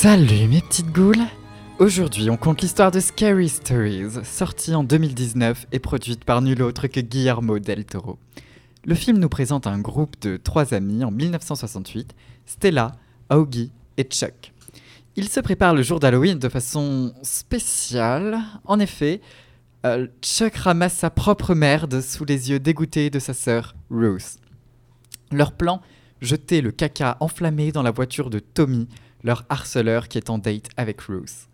Salut mes petites goules Aujourd'hui, on compte l'histoire de Scary Stories, sortie en 2019 et produite par nul autre que Guillermo del Toro. Le film nous présente un groupe de trois amis en 1968, Stella, Augie et Chuck. Ils se préparent le jour d'Halloween de façon spéciale. En effet, euh, Chuck ramasse sa propre merde sous les yeux dégoûtés de sa sœur, Ruth. Leur plan Jeter le caca enflammé dans la voiture de Tommy, leur harceleur qui est en date avec Ruth.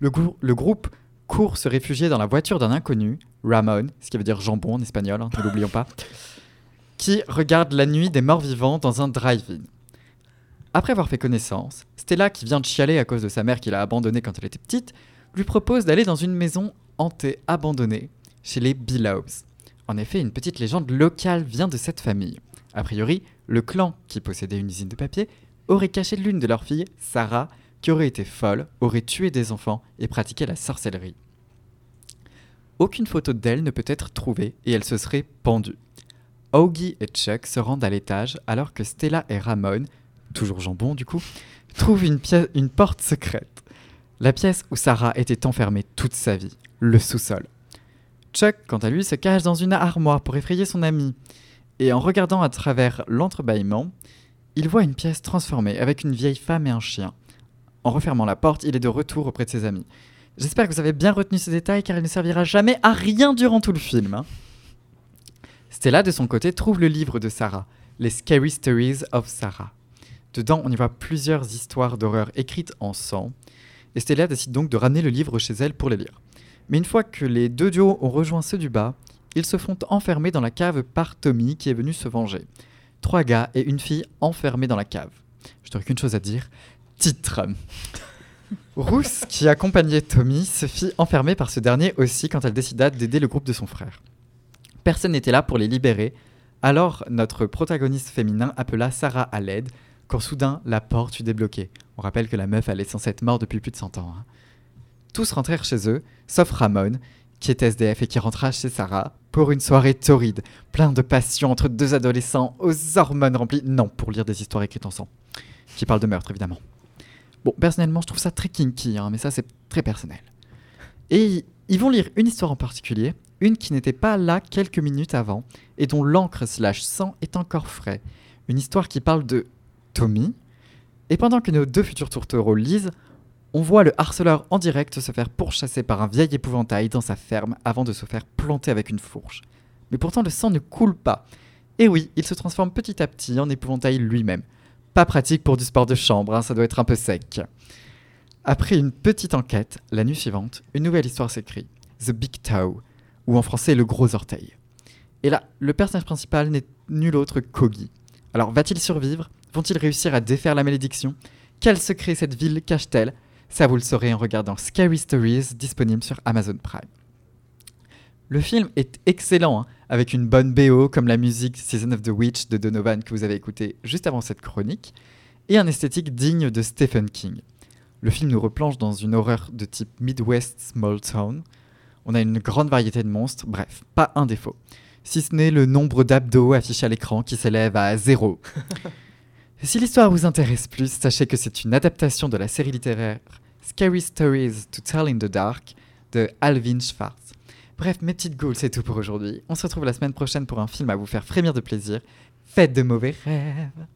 Le, grou- le groupe court se réfugier dans la voiture d'un inconnu, Ramon, ce qui veut dire jambon en espagnol, hein, ne l'oublions pas, qui regarde la nuit des morts vivants dans un drive-in. Après avoir fait connaissance, Stella, qui vient de chialer à cause de sa mère qui l'a abandonnée quand elle était petite, lui propose d'aller dans une maison hantée abandonnée chez les Billows. En effet, une petite légende locale vient de cette famille. A priori, le clan qui possédait une usine de papier aurait caché l'une de leurs filles, Sarah, qui aurait été folle, aurait tué des enfants et pratiqué la sorcellerie. Aucune photo d'elle ne peut être trouvée et elle se serait pendue. Augie et Chuck se rendent à l'étage alors que Stella et Ramon, toujours jambon du coup, trouvent une, une porte secrète. La pièce où Sarah était enfermée toute sa vie, le sous-sol. Chuck, quant à lui, se cache dans une armoire pour effrayer son ami. Et en regardant à travers l'entrebâillement, il voit une pièce transformée avec une vieille femme et un chien. En refermant la porte, il est de retour auprès de ses amis. J'espère que vous avez bien retenu ce détail car il ne servira jamais à rien durant tout le film. hein. Stella, de son côté, trouve le livre de Sarah, Les Scary Stories of Sarah. Dedans, on y voit plusieurs histoires d'horreur écrites en sang. Et Stella décide donc de ramener le livre chez elle pour les lire. Mais une fois que les deux duos ont rejoint ceux du bas, ils se font enfermer dans la cave par Tommy qui est venu se venger. Trois gars et une fille enfermés dans la cave. Je n'aurais qu'une chose à dire. Titre. Rousse, qui accompagnait Tommy, se fit enfermer par ce dernier aussi quand elle décida d'aider le groupe de son frère. Personne n'était là pour les libérer, alors notre protagoniste féminin appela Sarah à l'aide, quand soudain la porte fut débloquée. On rappelle que la meuf est censée être morte depuis plus de 100 ans. hein. Tous rentrèrent chez eux, sauf Ramon, qui est SDF et qui rentra chez Sarah pour une soirée torride, plein de passion entre deux adolescents aux hormones remplies. Non, pour lire des histoires écrites en sang, qui parlent de meurtre évidemment. Bon, personnellement, je trouve ça très kinky, hein, mais ça c'est très personnel. Et ils vont lire une histoire en particulier, une qui n'était pas là quelques minutes avant, et dont l'encre slash sang est encore frais. Une histoire qui parle de Tommy. Et pendant que nos deux futurs tourtereaux lisent, on voit le harceleur en direct se faire pourchasser par un vieil épouvantail dans sa ferme avant de se faire planter avec une fourche. Mais pourtant le sang ne coule pas. Et oui, il se transforme petit à petit en épouvantail lui-même. Pas pratique pour du sport de chambre, hein, ça doit être un peu sec. Après une petite enquête, la nuit suivante, une nouvelle histoire s'écrit. The Big Toe, ou en français le gros orteil. Et là, le personnage principal n'est nul autre qu'Ogi. Alors va-t-il survivre? Vont-ils réussir à défaire la malédiction? Quel secret cette ville cache-t-elle? Ça vous le saurez en regardant Scary Stories, disponible sur Amazon Prime. Le film est excellent, hein, avec une bonne BO comme la musique Season of the Witch de Donovan que vous avez écouté juste avant cette chronique, et un esthétique digne de Stephen King. Le film nous replonge dans une horreur de type Midwest Small Town. On a une grande variété de monstres, bref, pas un défaut. Si ce n'est le nombre d'abdos affichés à l'écran qui s'élève à zéro. si l'histoire vous intéresse plus, sachez que c'est une adaptation de la série littéraire Scary Stories to Tell in the Dark de Alvin Schwartz. Bref, mes petites ghouls, c'est tout pour aujourd'hui. On se retrouve la semaine prochaine pour un film à vous faire frémir de plaisir. Faites de mauvais rêves